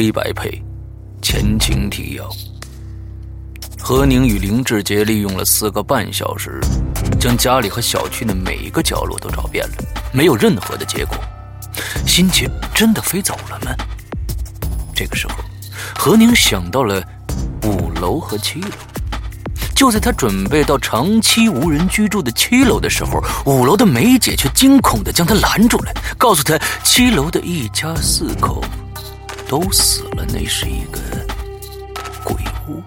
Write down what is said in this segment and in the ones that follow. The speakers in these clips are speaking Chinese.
黑白配，前情提要：何宁与林志杰利用了四个半小时，将家里和小区的每一个角落都找遍了，没有任何的结果。心姐真的飞走了吗？这个时候，何宁想到了五楼和七楼。就在他准备到长期无人居住的七楼的时候，五楼的梅姐却惊恐的将他拦住了，告诉他七楼的一家四口。都死了，那是一个鬼屋。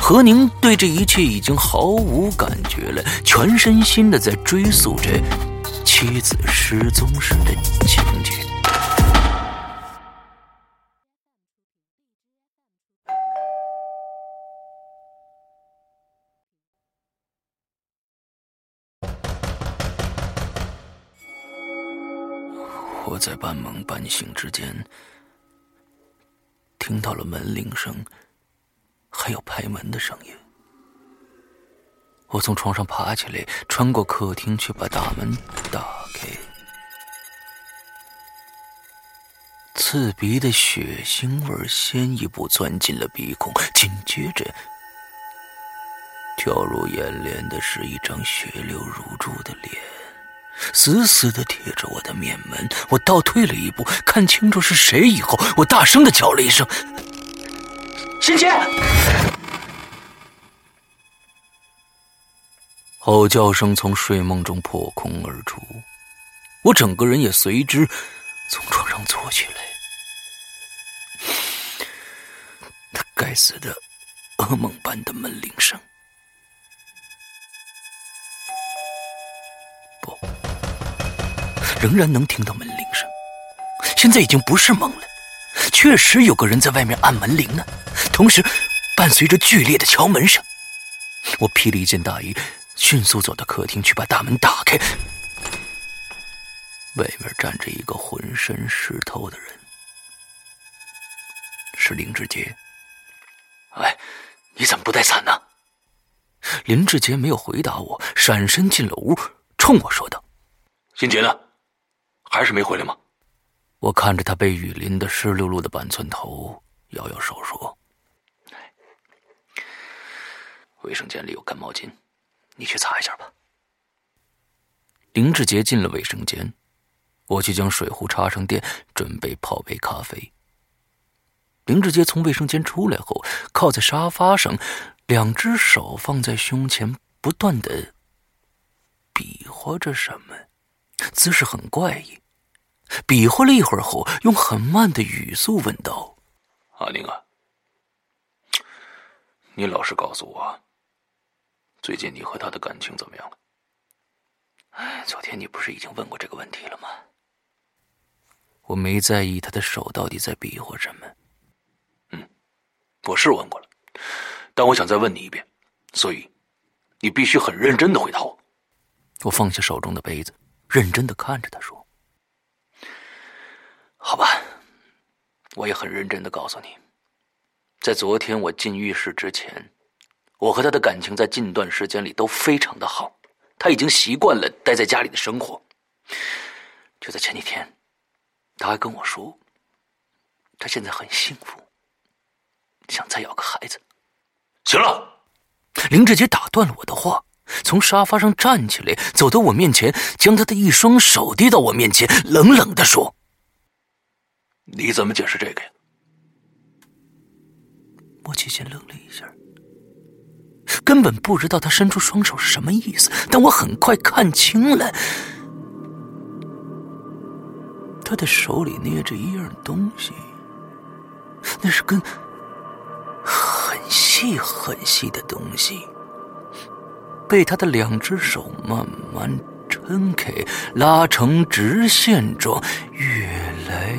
何宁对这一切已经毫无感觉了，全身心的在追溯着妻子失踪时的情节。我在半梦半醒之间。听到了门铃声，还有拍门的声音。我从床上爬起来，穿过客厅去把大门打开。刺鼻的血腥味先一步钻进了鼻孔，紧接着跳入眼帘的是一张血流如注的脸。死死的贴着我的面门，我倒退了一步，看清楚是谁以后，我大声的叫了一声：“欣姐！”吼叫声从睡梦中破空而出，我整个人也随之从床上坐起来。那该死的噩梦般的门铃声。仍然能听到门铃声，现在已经不是梦了。确实有个人在外面按门铃呢，同时伴随着剧烈的敲门声。我披了一件大衣，迅速走到客厅去把大门打开。外面站着一个浑身湿透的人，是林志杰。哎，你怎么不带伞呢？林志杰没有回答我，闪身进了屋，冲我说道：“新杰呢？还是没回来吗？”我看着他被雨淋得湿漉漉的板寸头，摇摇手说：“卫生间里有干毛巾，你去擦一下吧。”林志杰进了卫生间。我去将水壶插上电，准备泡杯咖啡。林志杰从卫生间出来后，靠在沙发上，两只手放在胸前，不断的比划着什么，姿势很怪异。比划了一会儿后，用很慢的语速问道：“阿宁啊，你老实告诉我，最近你和他的感情怎么样了？”哎，昨天你不是已经问过这个问题了吗？我没在意他的手到底在比划什么。嗯，我是问过了，但我想再问你一遍，所以你必须很认真的回答我。我放下手中的杯子，认真的看着他说：“好吧，我也很认真的告诉你，在昨天我进浴室之前，我和他的感情在近段时间里都非常的好，他已经习惯了待在家里的生活。就在前几天。”他还跟我说，他现在很幸福，想再要个孩子。行了，林志杰打断了我的话，从沙发上站起来，走到我面前，将他的一双手递到我面前，冷冷的说：“你怎么解释这个呀？”我起先愣了一下，根本不知道他伸出双手是什么意思，但我很快看清了。他的手里捏着一样东西，那是根很细很细的东西，被他的两只手慢慢撑开，拉成直线状，越来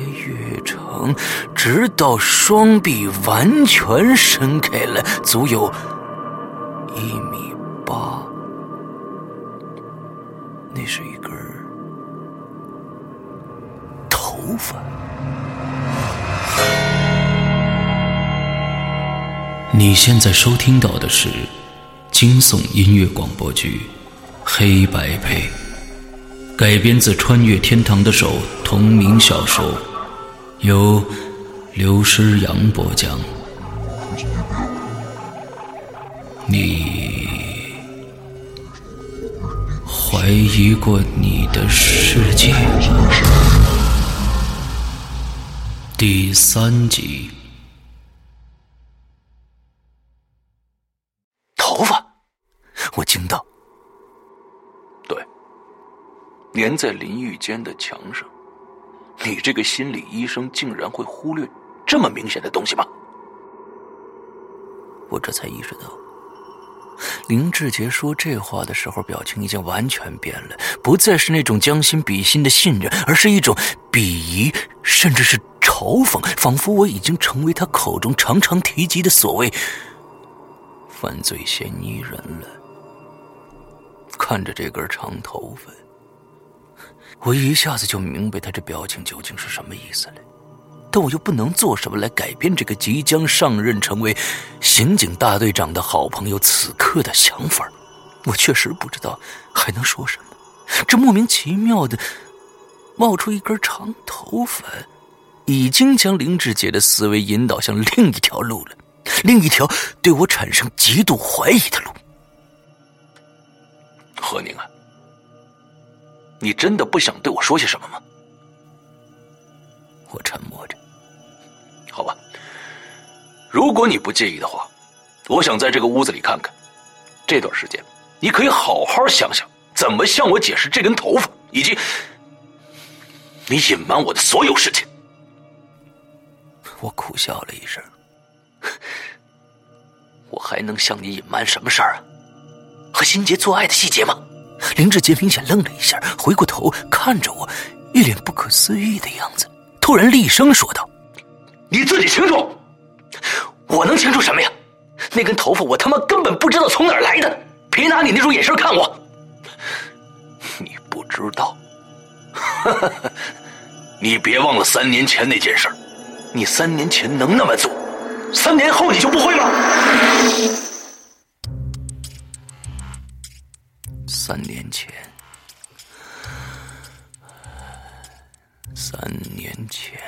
直到双臂完全伸开了，足有一米八。那是一根。头发。你现在收听到的是惊悚音乐广播剧《黑白配》，改编自《穿越天堂的手》同名小说，由刘诗阳播讲。你怀疑过你的世界？第三集，头发，我惊道：“对，粘在淋浴间的墙上。你这个心理医生竟然会忽略这么明显的东西吗？”我这才意识到，林志杰说这话的时候，表情已经完全变了，不再是那种将心比心的信任，而是一种鄙夷，甚至是。嘲讽，仿佛我已经成为他口中常常提及的所谓犯罪嫌疑人了。看着这根长头发，我一下子就明白他这表情究竟是什么意思了。但我又不能做什么来改变这个即将上任成为刑警大队长的好朋友此刻的想法。我确实不知道还能说什么。这莫名其妙的冒出一根长头发。已经将林志杰的思维引导向另一条路了，另一条对我产生极度怀疑的路。何宁啊，你真的不想对我说些什么吗？我沉默着。好吧，如果你不介意的话，我想在这个屋子里看看。这段时间，你可以好好想想怎么向我解释这根头发，以及你隐瞒我的所有事情。我苦笑了一声，我还能向你隐瞒什么事儿啊？和心杰做爱的细节吗？林志杰明显愣了一下，回过头看着我，一脸不可思议的样子，突然厉声说道：“你自己清楚。我能清楚什么呀？那根头发我他妈根本不知道从哪儿来的，别拿你那种眼神看我。你不知道？你别忘了三年前那件事你三年前能那么做，三年后你就不会吗？三年前，三年前，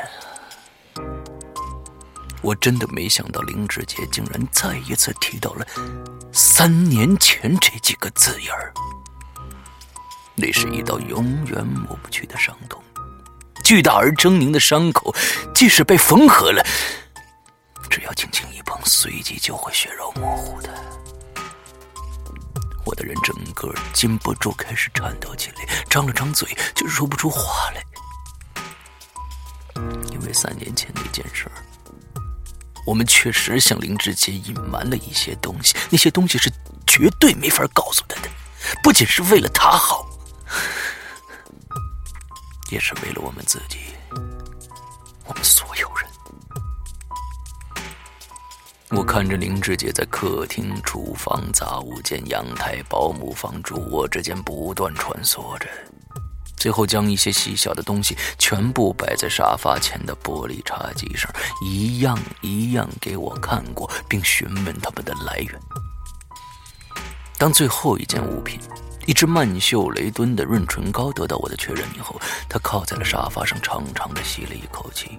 我真的没想到林志杰竟然再一次提到了“三年前”这几个字眼儿。那是一道永远抹不去的伤痛，巨大而狰狞的伤口，即使被缝合了，只要轻轻一碰，随即就会血肉模糊的。我的人整个禁不住开始颤抖起来，张了张嘴就说不出话来。因为三年前那件事儿，我们确实向林志杰隐瞒了一些东西，那些东西是绝对没法告诉他的，不仅是为了他好。也是为了我们自己，我们所我看着林志杰在客厅、厨房、杂物间、阳台、保姆房、主卧之间不断穿梭着，最后将一些细小的东西全部摆在沙发前的玻璃茶几上，一样一样给我看过，并询问他们的来源。当最后一件物品。一支曼秀雷敦的润唇膏得到我的确认以后，他靠在了沙发上，长长的吸了一口气，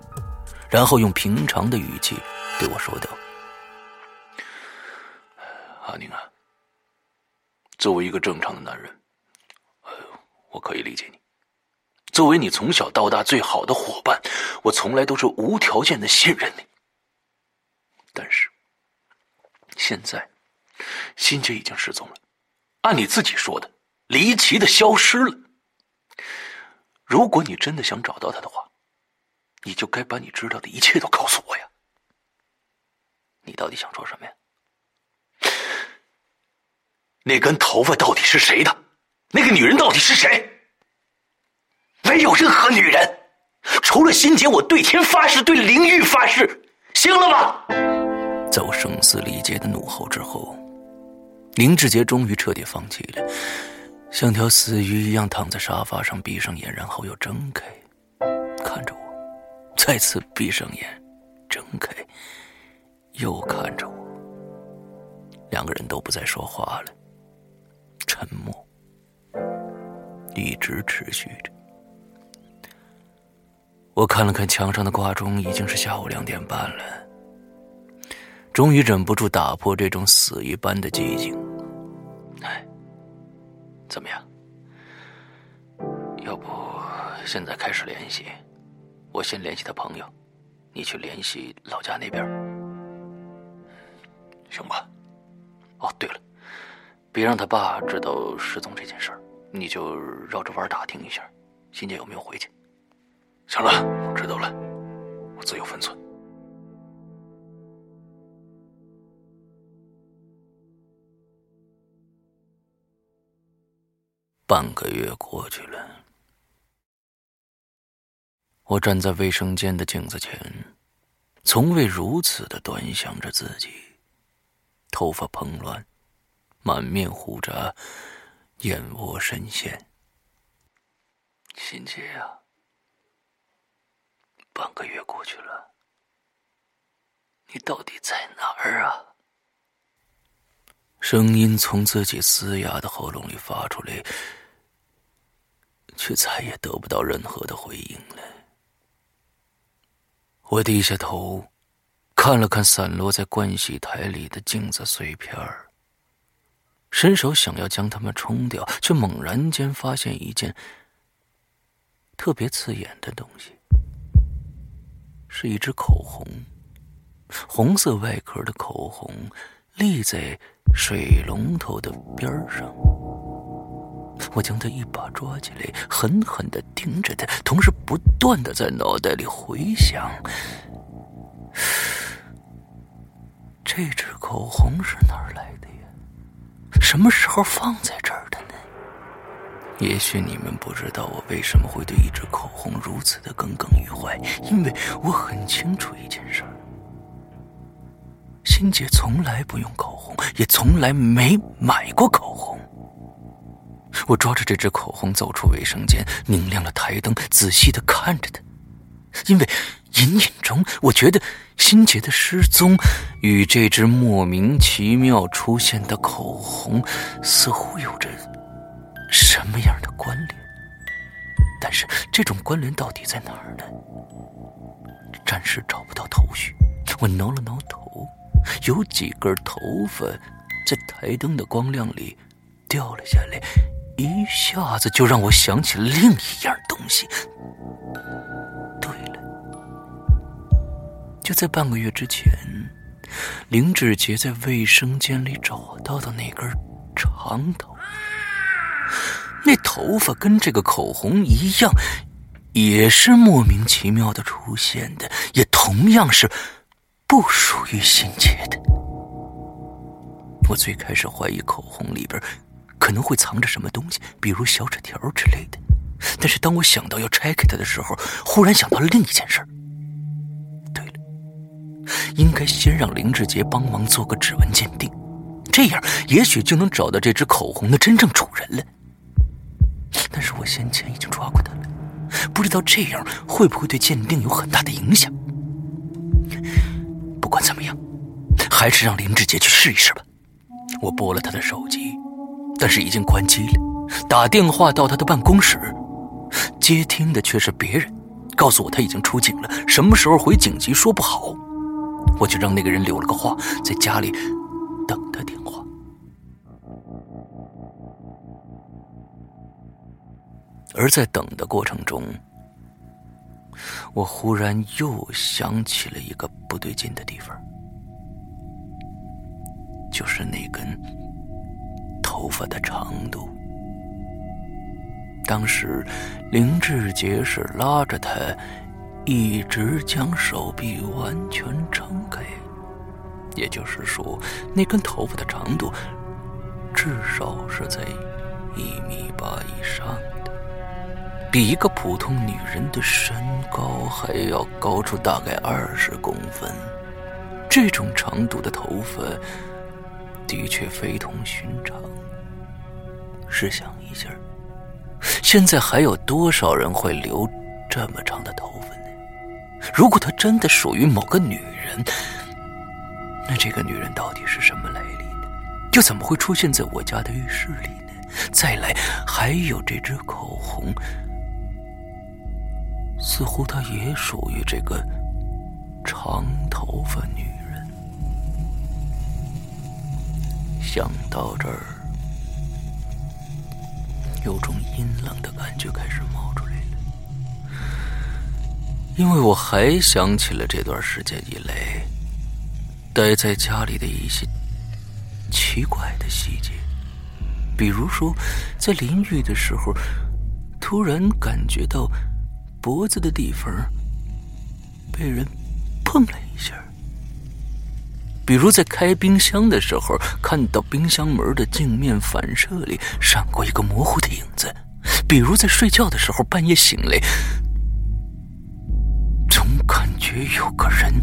然后用平常的语气对我说道：“作为一个正常的男人，呃，我可以理解你。作为你从小到大最好的伙伴，我从来都是无条件的信任你。但是，现在，欣姐已经失踪了，按你自己说的。”离奇的消失了。如果你真的想找到他的话，你就该把你知道的一切都告诉我呀。你到底想说什么呀？那根头发到底是谁的？那个女人到底是谁？没有任何女人，除了欣姐，我对天发誓，对灵玉发誓，行了吗？在我声嘶力竭的怒吼之后，林志杰终于彻底放弃了。像条死鱼一样躺在沙发上，闭上眼，然后又睁开，看着我，再次闭上眼，睁开，又看着我。两个人都不再说话了，沉默一直持续着。我看了看墙上的挂钟，已经是下午两点半了，终于忍不住打破这种死一般的寂静。哎。怎么样？要不现在开始联系？我先联系他朋友，你去联系老家那边，行吧？哦，对了，别让他爸知道失踪这件事儿，你就绕着弯打听一下，新姐有没有回去。行了，我知道了，我自有分寸。半个月过去了，我站在卫生间的镜子前，从未如此的端详着自己，头发蓬乱，满面胡渣，眼窝深陷。心杰啊，半个月过去了，你到底在哪儿啊？声音从自己嘶哑的喉咙里发出来，却再也得不到任何的回应了。我低下头，看了看散落在盥洗台里的镜子碎片儿，伸手想要将它们冲掉，却猛然间发现一件特别刺眼的东西，是一支口红，红色外壳的口红，立在。水龙头的边上，我将它一把抓起来，狠狠的盯着它，同时不断的在脑袋里回想：这支口红是哪儿来的？什么时候放在这儿的呢？也许你们不知道我为什么会对一支口红如此的耿耿于怀，因为我很清楚一件事儿：欣姐从来不用口红，也从来没买过口红。我抓着这支口红走出卫生间，拧亮了台灯，仔细的看着它，因为隐隐中我觉得心杰的失踪与这支莫名其妙出现的口红似乎有着。什么样的关联？但是这种关联到底在哪儿呢？暂时找不到头绪。我挠了挠头，有几根头发在台灯的光亮里掉了下来，一下子就让我想起了另一样东西。就在半个月之前，林志杰在卫生间里找到的那根长头。那头发跟这个口红一样，也是莫名其妙的出现的，也同样是不属于心杰的。我最开始怀疑口红里边可能会藏着什么东西，比如小纸条之类的。但是当我想到要拆开它的时候，忽然想到了另一件事。对了，应该先让林志杰帮忙做个指纹鉴定。这样也许就能找到这支口红的真正主人了。但是我先前已经抓过他了，不知道这样会不会对鉴定有很大的影响。不管怎么样，还是让林志杰去试一试吧。我拨了他的手机，但是已经关机了。打电话到他的办公室，接听的却是别人，告诉我他已经出警了，什么时候回警局说不好。我就让那个人留了个话，在家里等他电话。而在等的过程中，我忽然又想起了一个不对劲的地方，就是那根头发的长度。当时林志杰是拉着他，一直将手臂完全，也就是说，那根头发的长度至少是在一米八以上的。比一个普通女人的身高还要高出大概二十公分，这种长度的头发的确非同寻常。试想一下，现在还有多少人会留这么长的头发呢？如果她真的属于某个女人，那这个女人到底是什么来历呢？又怎么会出现在我家的浴室里呢？再来，还有这支口红。似乎她也属于这个长头发女人。想到这儿，有种阴冷的感觉开始冒出来了，因为我还想起了这段时间以来待在家里的一些奇怪的细节，比如说在淋浴的时候，突然感觉到。脖子的地方被人碰了一下，比如在开冰箱的时候，看到冰箱门的镜面反射里闪过一个模糊的影子；比如在睡觉的时候，半夜醒来，总感觉有个人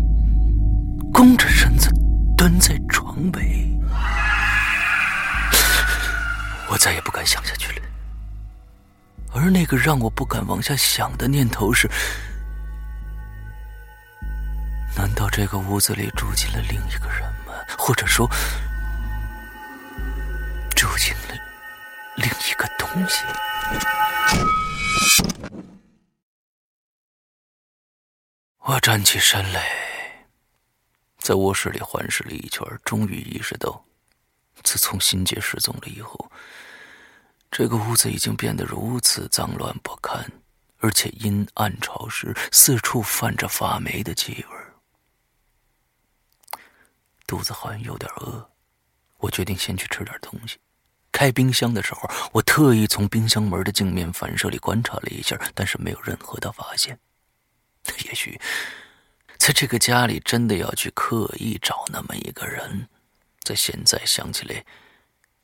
弓着身子蹲在床尾。我再也不敢想下去了。而那个让我不敢往下想的念头是：难道这个屋子里住进了另一个人吗？或者说，住进了另一个东西？我站起身来，在卧室里环视了一圈，终于意识到，自从新杰失踪了以后。这个屋子已经变得如此脏乱不堪，而且阴暗潮湿，四处泛着发霉的气味。肚子好像有点饿，我决定先去吃点东西。开冰箱的时候，我特意从冰箱门的镜面反射里观察了一下，但是没有任何的发现。也许，在这个家里真的要去刻意找那么一个人，在现在想起来。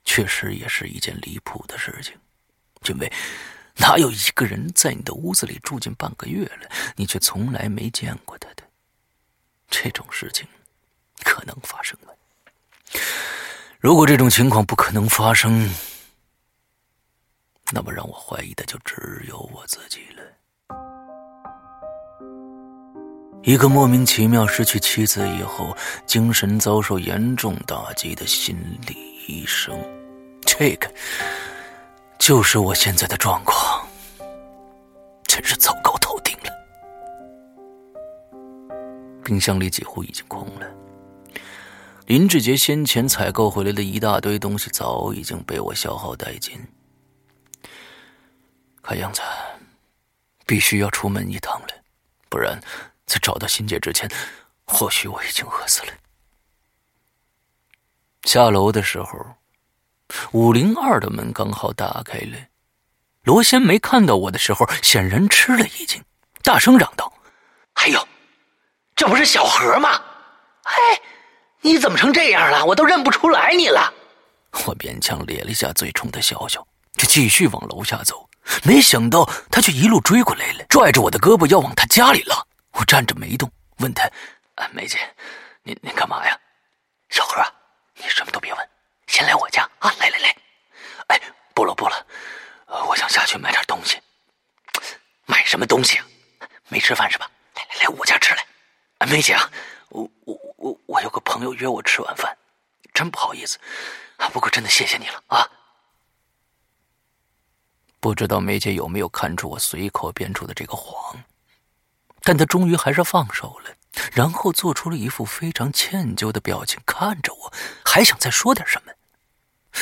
确实也是一件离谱的事情，因为哪有一个人在你的屋子里住进半个月了，你却从来没见过他的？这种事情可能发生吗？如果这种情况不可能发生，那么让我怀疑的就只有我自己了。一个莫名其妙失去妻子以后，精神遭受严重打击的心理医生，这个就是我现在的状况，真是糟糕透顶了。冰箱里几乎已经空了，林志杰先前采购回来的一大堆东西早已经被我消耗殆尽，看样子必须要出门一趟了，不然。在找到新姐之前，或许我已经饿死了。下楼的时候，五零二的门刚好打开了。罗仙梅看到我的时候，显然吃了一惊，大声嚷道：“哎呦，这不是小何吗？哎，你怎么成这样了？我都认不出来你了。”我勉强咧了一下嘴，冲他笑笑，就继续往楼下走。没想到他却一路追过来了，拽着我的胳膊要往他家里拉。我站着没动，问他：“梅姐，您您干嘛呀？”小何，你什么都别问，先来我家啊！来来来，哎，不了不了，我想下去买点东西。买什么东西啊？没吃饭是吧？来来来，我家吃来。梅姐啊，我我我我有个朋友约我吃晚饭，真不好意思啊。不过真的谢谢你了啊。不知道梅姐有没有看出我随口编出的这个谎？但他终于还是放手了，然后做出了一副非常歉疚的表情，看着我，还想再说点什么。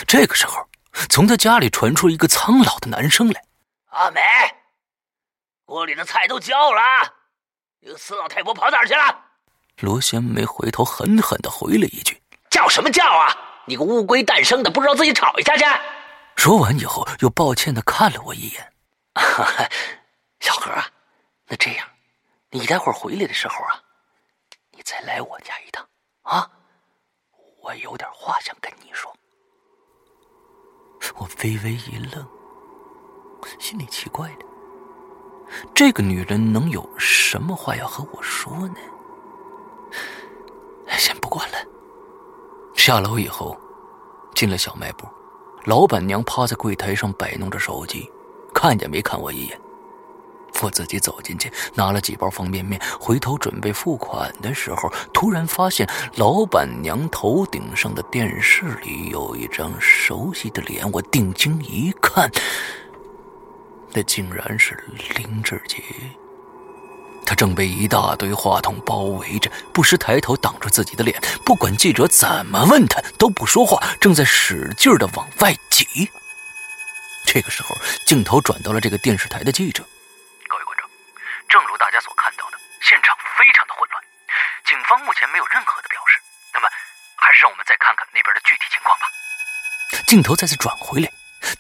这个时候，从他家里传出一个苍老的男声来：“阿美，锅里的菜都焦了，那个死老太婆跑哪儿去了？”罗贤梅回头狠狠的回了一句：“叫什么叫啊？你个乌龟诞生的，不知道自己吵一下去？”说完以后，又抱歉的看了我一眼：“小何啊，那这样。”你待会儿回来的时候啊，你再来我家一趟啊！我有点话想跟你说。我微微一愣，心里奇怪的，这个女人能有什么话要和我说呢？先不管了。下楼以后，进了小卖部，老板娘趴在柜台上摆弄着手机，看也没看我一眼。我自己走进去，拿了几包方便面，回头准备付款的时候，突然发现老板娘头顶上的电视里有一张熟悉的脸。我定睛一看，那竟然是林志杰。他正被一大堆话筒包围着，不时抬头挡住自己的脸，不管记者怎么问他都不说话，正在使劲的往外挤。这个时候，镜头转到了这个电视台的记者。正如大家所看到的，现场非常的混乱，警方目前没有任何的表示。那么，还是让我们再看看那边的具体情况吧。镜头再次转回来，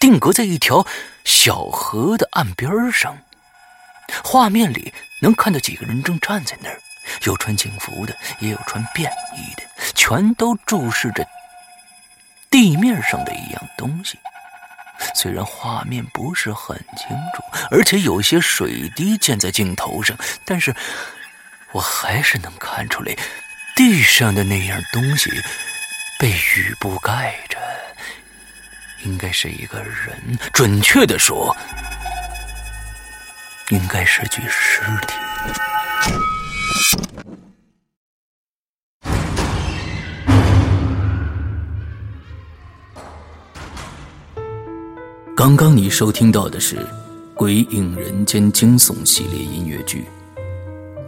定格在一条小河的岸边上。画面里能看到几个人正站在那儿，有穿警服的，也有穿便衣的，全都注视着地面上的一样东西。虽然画面不是很清楚，而且有些水滴溅在镜头上，但是我还是能看出来，地上的那样东西被雨布盖着，应该是一个人，准确的说，应该是具尸体。刚刚你收听到的是《鬼影人间》惊悚系列音乐剧，